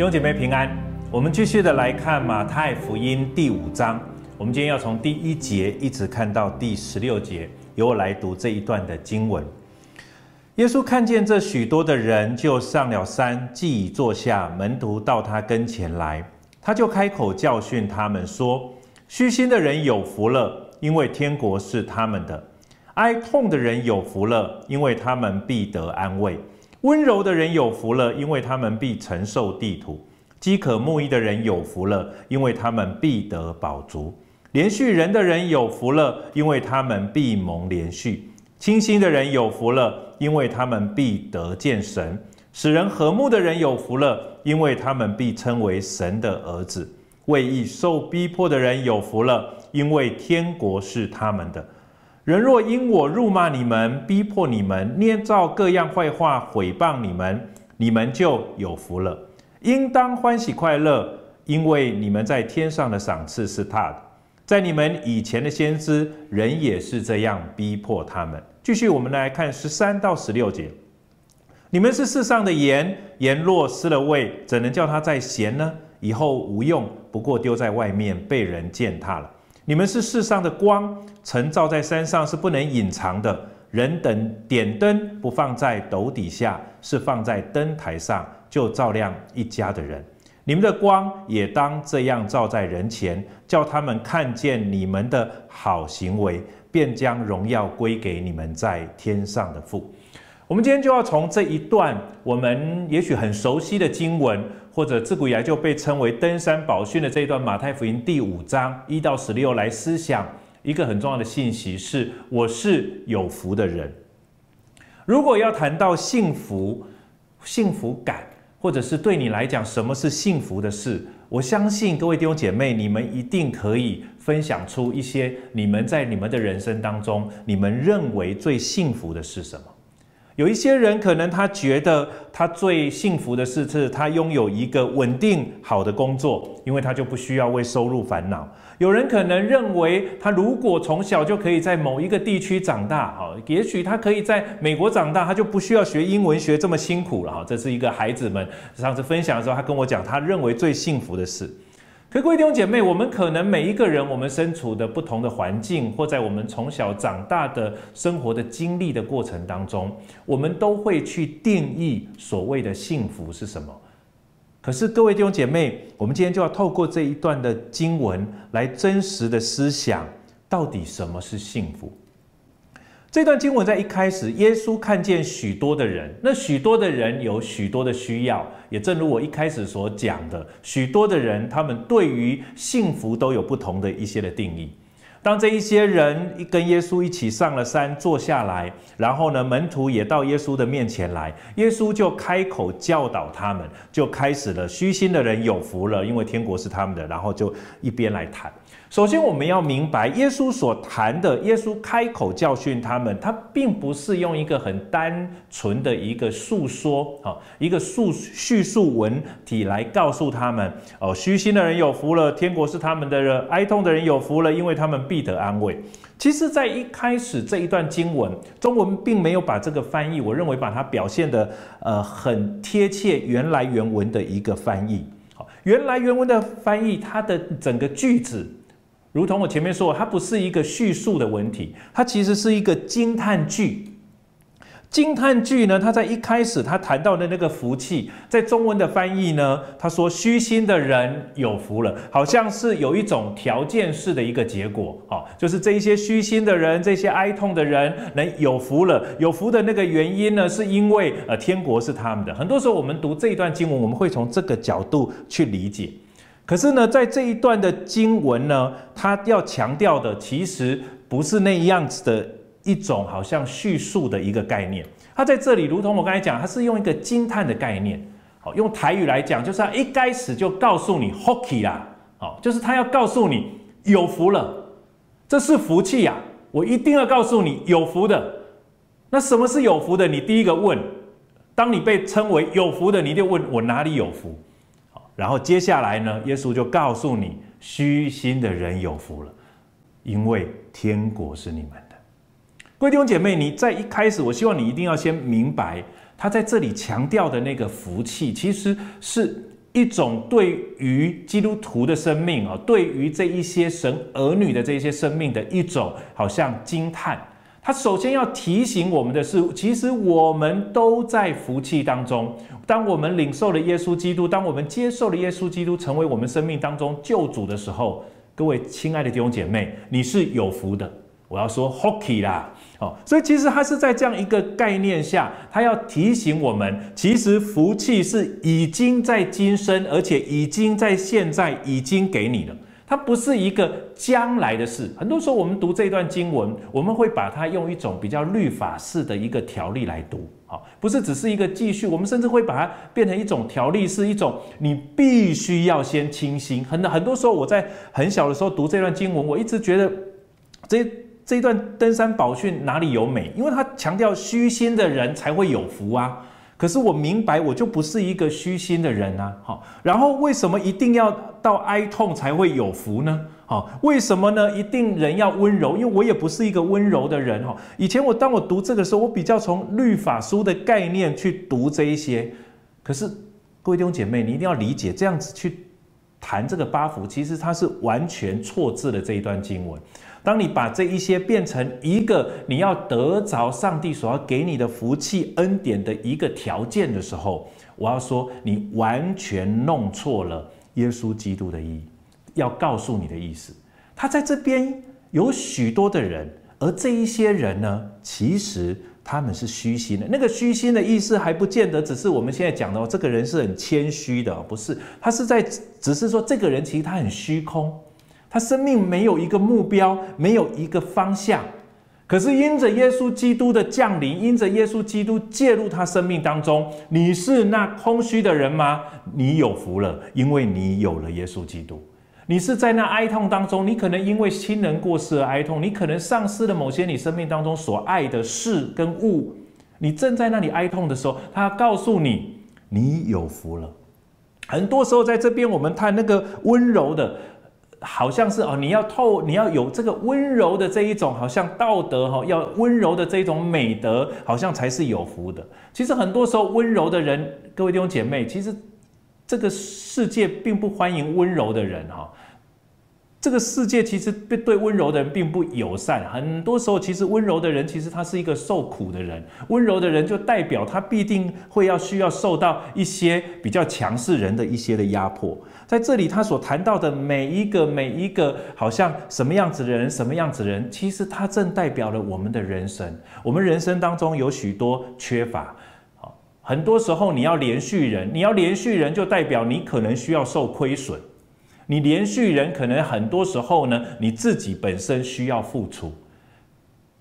弟兄姐妹平安，我们继续的来看马太福音第五章。我们今天要从第一节一直看到第十六节，由我来读这一段的经文。耶稣看见这许多的人，就上了山，既已坐下，门徒到他跟前来，他就开口教训他们说：“虚心的人有福了，因为天国是他们的；哀痛的人有福了，因为他们必得安慰。”温柔的人有福了，因为他们必承受地土；饥渴慕义的人有福了，因为他们必得饱足；连续人的人有福了，因为他们必蒙连续；清心的人有福了，因为他们必得见神；使人和睦的人有福了，因为他们必称为神的儿子；为义受逼迫的人有福了，因为天国是他们的。人若因我辱骂你们、逼迫你们、捏造各样坏话毁谤你们，你们就有福了，应当欢喜快乐，因为你们在天上的赏赐是大的。在你们以前的先知，人也是这样逼迫他们。继续，我们来看十三到十六节：你们是世上的盐，盐若失了味，怎能叫它再咸呢？以后无用，不过丢在外面，被人践踏了。你们是世上的光，晨照在山上是不能隐藏的。人等点灯，不放在斗底下，是放在灯台上，就照亮一家的人。你们的光也当这样照在人前，叫他们看见你们的好行为，便将荣耀归给你们在天上的父。我们今天就要从这一段我们也许很熟悉的经文，或者自古以来就被称为登山宝训的这一段马太福音第五章一到十六来思想一个很重要的信息是：我是有福的人。如果要谈到幸福、幸福感，或者是对你来讲什么是幸福的事，我相信各位弟兄姐妹，你们一定可以分享出一些你们在你们的人生当中，你们认为最幸福的是什么。有一些人可能他觉得他最幸福的事是他拥有一个稳定好的工作，因为他就不需要为收入烦恼。有人可能认为他如果从小就可以在某一个地区长大，哈，也许他可以在美国长大，他就不需要学英文学这么辛苦了，哈。这是一个孩子们上次分享的时候，他跟我讲他认为最幸福的事。可各位弟兄姐妹，我们可能每一个人，我们身处的不同的环境，或在我们从小长大的生活的经历的过程当中，我们都会去定义所谓的幸福是什么。可是各位弟兄姐妹，我们今天就要透过这一段的经文来真实的思想，到底什么是幸福？这段经文在一开始，耶稣看见许多的人，那许多的人有许多的需要，也正如我一开始所讲的，许多的人他们对于幸福都有不同的一些的定义。当这一些人一跟耶稣一起上了山，坐下来，然后呢，门徒也到耶稣的面前来，耶稣就开口教导他们，就开始了虚心的人有福了，因为天国是他们的，然后就一边来谈。首先，我们要明白，耶稣所谈的，耶稣开口教训他们，他并不是用一个很单纯的一个述说，啊，一个述叙述文体来告诉他们，哦，虚心的人有福了，天国是他们的人；哀痛的人有福了，因为他们必得安慰。其实，在一开始这一段经文，中文并没有把这个翻译，我认为把它表现得呃很贴切原来原文的一个翻译。好，原来原文的翻译，它的整个句子。如同我前面说，它不是一个叙述的文体，它其实是一个惊叹句。惊叹句呢，它在一开始他谈到的那个福气，在中文的翻译呢，他说虚心的人有福了，好像是有一种条件式的一个结果，啊，就是这一些虚心的人，这些哀痛的人能有福了。有福的那个原因呢，是因为呃天国是他们的。很多时候我们读这一段经文，我们会从这个角度去理解。可是呢，在这一段的经文呢，他要强调的其实不是那样子的一种好像叙述的一个概念。他在这里，如同我刚才讲，他是用一个惊叹的概念。好，用台语来讲，就是他一开始就告诉你 “hockey” 啦，好，就是他要告诉你有福了，这是福气呀，我一定要告诉你有福的。那什么是有福的？你第一个问，当你被称为有福的，你就问我哪里有福？然后接下来呢，耶稣就告诉你，虚心的人有福了，因为天国是你们的。各位弟兄姐妹，你在一开始，我希望你一定要先明白，他在这里强调的那个福气，其实是一种对于基督徒的生命啊，对于这一些神儿女的这一些生命的一种好像惊叹。他首先要提醒我们的是，其实我们都在福气当中。当我们领受了耶稣基督，当我们接受了耶稣基督成为我们生命当中救主的时候，各位亲爱的弟兄姐妹，你是有福的。我要说 hockey 啦，哦，所以其实他是在这样一个概念下，他要提醒我们，其实福气是已经在今生，而且已经在现在已经给你了。它不是一个将来的事。很多时候我们读这段经文，我们会把它用一种比较律法式的一个条例来读，好，不是只是一个记叙。我们甚至会把它变成一种条例，是一种你必须要先清心。很很多时候我在很小的时候读这段经文，我一直觉得这这一段登山宝训哪里有美？因为它强调虚心的人才会有福啊。可是我明白，我就不是一个虚心的人啊！好，然后为什么一定要到哀痛才会有福呢？好，为什么呢？一定人要温柔，因为我也不是一个温柔的人哈。以前我当我读这个时候，我比较从律法书的概念去读这一些。可是各位弟兄姐妹，你一定要理解，这样子去谈这个八福，其实它是完全错字的这一段经文。当你把这一些变成一个你要得着上帝所要给你的福气恩典的一个条件的时候，我要说你完全弄错了耶稣基督的意义。要告诉你的意思，他在这边有许多的人，而这一些人呢，其实他们是虚心的。那个虚心的意思还不见得只是我们现在讲的，这个人是很谦虚的，不是？他是在只是说这个人其实他很虚空。他生命没有一个目标，没有一个方向，可是因着耶稣基督的降临，因着耶稣基督介入他生命当中，你是那空虚的人吗？你有福了，因为你有了耶稣基督。你是在那哀痛当中，你可能因为亲人过世而哀痛，你可能丧失了某些你生命当中所爱的事跟物，你正在那里哀痛的时候，他告诉你，你有福了。很多时候在这边，我们看那个温柔的。好像是哦，你要透，你要有这个温柔的这一种，好像道德哈，要温柔的这一种美德，好像才是有福的。其实很多时候，温柔的人，各位弟兄姐妹，其实这个世界并不欢迎温柔的人哈。这个世界其实对对温柔的人并不友善，很多时候其实温柔的人其实他是一个受苦的人，温柔的人就代表他必定会要需要受到一些比较强势人的一些的压迫。在这里他所谈到的每一个每一个好像什么样子的人，什么样子的人，其实他正代表了我们的人生。我们人生当中有许多缺乏，好，很多时候你要连续人，你要连续人就代表你可能需要受亏损。你连续人可能很多时候呢，你自己本身需要付出。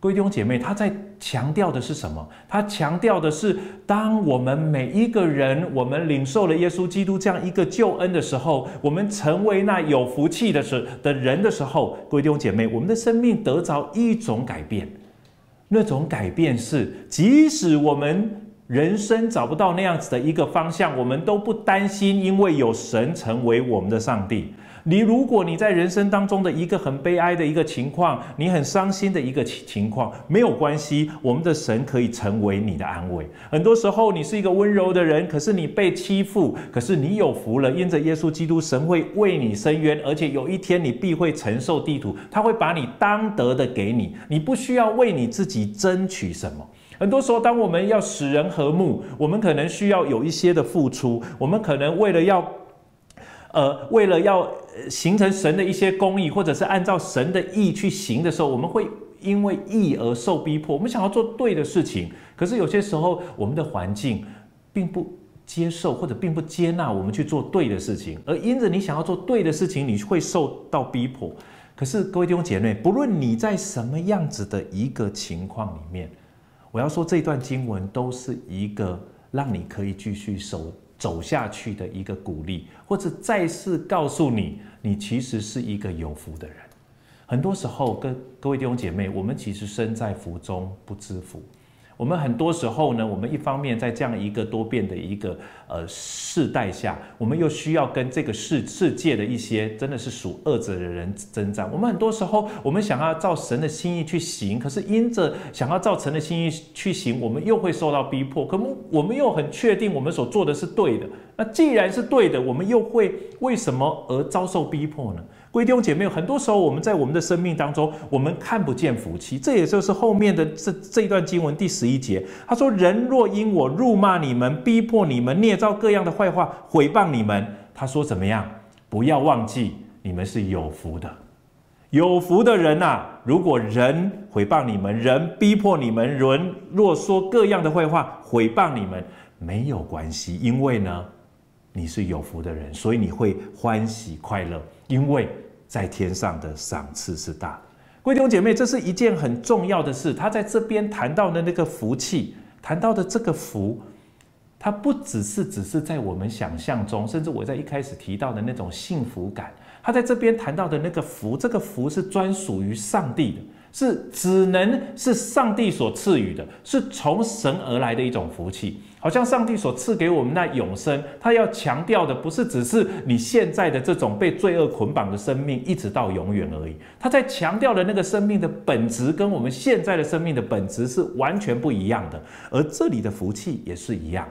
各位弟兄姐妹，他在强调的是什么？他强调的是，当我们每一个人，我们领受了耶稣基督这样一个救恩的时候，我们成为那有福气的时的人的时候，各位弟兄姐妹，我们的生命得着一种改变。那种改变是，即使我们人生找不到那样子的一个方向，我们都不担心，因为有神成为我们的上帝。你如果你在人生当中的一个很悲哀的一个情况，你很伤心的一个情情况，没有关系，我们的神可以成为你的安慰。很多时候你是一个温柔的人，可是你被欺负，可是你有福了，因着耶稣基督，神会为你伸冤，而且有一天你必会承受地土，他会把你当得的给你，你不需要为你自己争取什么。很多时候，当我们要使人和睦，我们可能需要有一些的付出。我们可能为了要，呃，为了要形成神的一些公义，或者是按照神的意去行的时候，我们会因为义而受逼迫。我们想要做对的事情，可是有些时候，我们的环境并不接受，或者并不接纳我们去做对的事情。而因着你想要做对的事情，你会受到逼迫。可是各位弟兄姐妹，不论你在什么样子的一个情况里面。我要说，这段经文都是一个让你可以继续守走下去的一个鼓励，或者再次告诉你，你其实是一个有福的人。很多时候，跟各位弟兄姐妹，我们其实身在福中不知福。我们很多时候呢，我们一方面在这样一个多变的一个呃世代下，我们又需要跟这个世世界的一些真的是属恶者的人征战。我们很多时候，我们想要照神的心意去行，可是因着想要照神的心意去行，我们又会受到逼迫。可我们又很确定我们所做的是对的，那既然是对的，我们又会为什么而遭受逼迫呢？各位弟兄姐妹，很多时候我们在我们的生命当中，我们看不见福气。这也就是后面的这这一段经文第十一节，他说：“人若因我辱骂你们、逼迫你们、捏造各样的坏话、毁谤你们，他说怎么样？不要忘记，你们是有福的。有福的人呐、啊！如果人毁谤你们、人逼迫你们、人若说各样的坏话、毁谤你们，没有关系，因为呢。”你是有福的人，所以你会欢喜快乐，因为在天上的赏赐是大。各位弟兄姐妹，这是一件很重要的事。他在这边谈到的那个福气，谈到的这个福，它不只是只是在我们想象中，甚至我在一开始提到的那种幸福感。他在这边谈到的那个福，这个福是专属于上帝的。是只能是上帝所赐予的，是从神而来的一种福气。好像上帝所赐给我们那永生，他要强调的不是只是你现在的这种被罪恶捆绑的生命，一直到永远而已。他在强调的那个生命的本质，跟我们现在的生命的本质是完全不一样的。而这里的福气也是一样。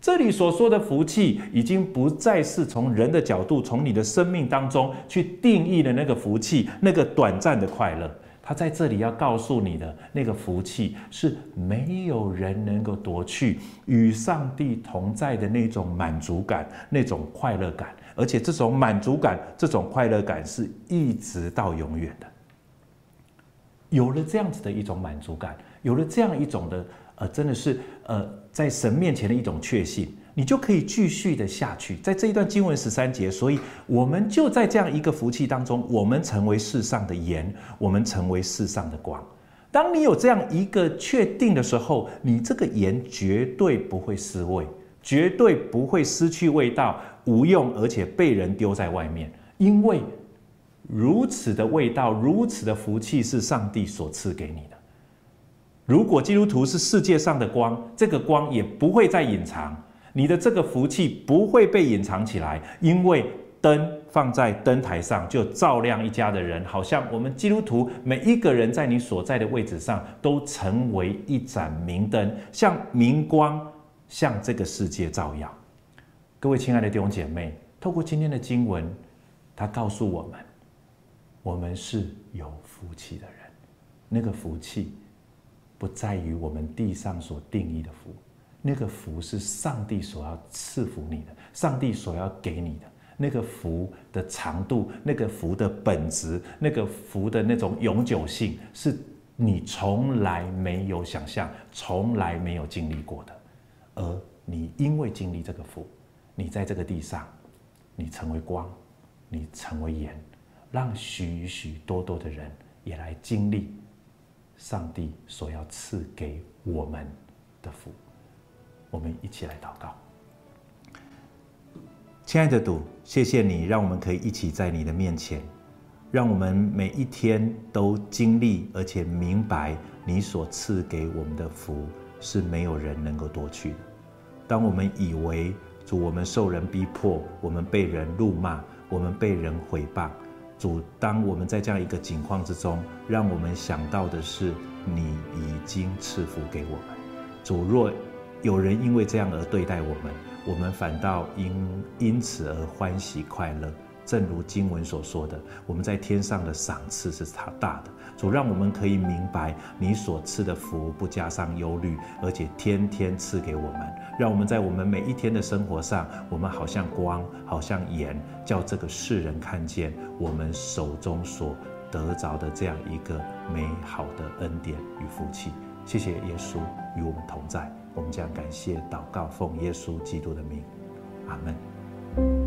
这里所说的福气，已经不再是从人的角度，从你的生命当中去定义的那个福气，那个短暂的快乐。他在这里要告诉你的那个福气，是没有人能够夺去与上帝同在的那种满足感、那种快乐感，而且这种满足感、这种快乐感是一直到永远的。有了这样子的一种满足感，有了这样一种的呃，真的是呃，在神面前的一种确信。你就可以继续的下去，在这一段经文十三节，所以我们就在这样一个福气当中，我们成为世上的盐，我们成为世上的光。当你有这样一个确定的时候，你这个盐绝对不会失味，绝对不会失去味道，无用，而且被人丢在外面，因为如此的味道，如此的福气是上帝所赐给你的。如果基督徒是世界上的光，这个光也不会再隐藏。你的这个福气不会被隐藏起来，因为灯放在灯台上就照亮一家的人，好像我们基督徒每一个人在你所在的位置上都成为一盏明灯，像明光向这个世界照耀。各位亲爱的弟兄姐妹，透过今天的经文，他告诉我们，我们是有福气的人。那个福气不在于我们地上所定义的福。那个福是上帝所要赐福你的，上帝所要给你的那个福的长度，那个福的本质，那个福的那种永久性，是你从来没有想象、从来没有经历过的。而你因为经历这个福，你在这个地上，你成为光，你成为盐，让许许多多的人也来经历上帝所要赐给我们的福。我们一起来祷告，亲爱的主，谢谢你让我们可以一起在你的面前，让我们每一天都经历而且明白你所赐给我们的福是没有人能够夺去的。当我们以为主，我们受人逼迫，我们被人辱骂，我们被人毁谤，主，当我们在这样一个境况之中，让我们想到的是你已经赐福给我们，主若。有人因为这样而对待我们，我们反倒因因此而欢喜快乐。正如经文所说的，我们在天上的赏赐是他大的。主让我们可以明白，你所赐的福不加上忧虑，而且天天赐给我们。让我们在我们每一天的生活上，我们好像光，好像盐，叫这个世人看见我们手中所得着的这样一个美好的恩典与福气。谢谢耶稣与我们同在。我们将感谢祷告奉耶稣基督的名阿门。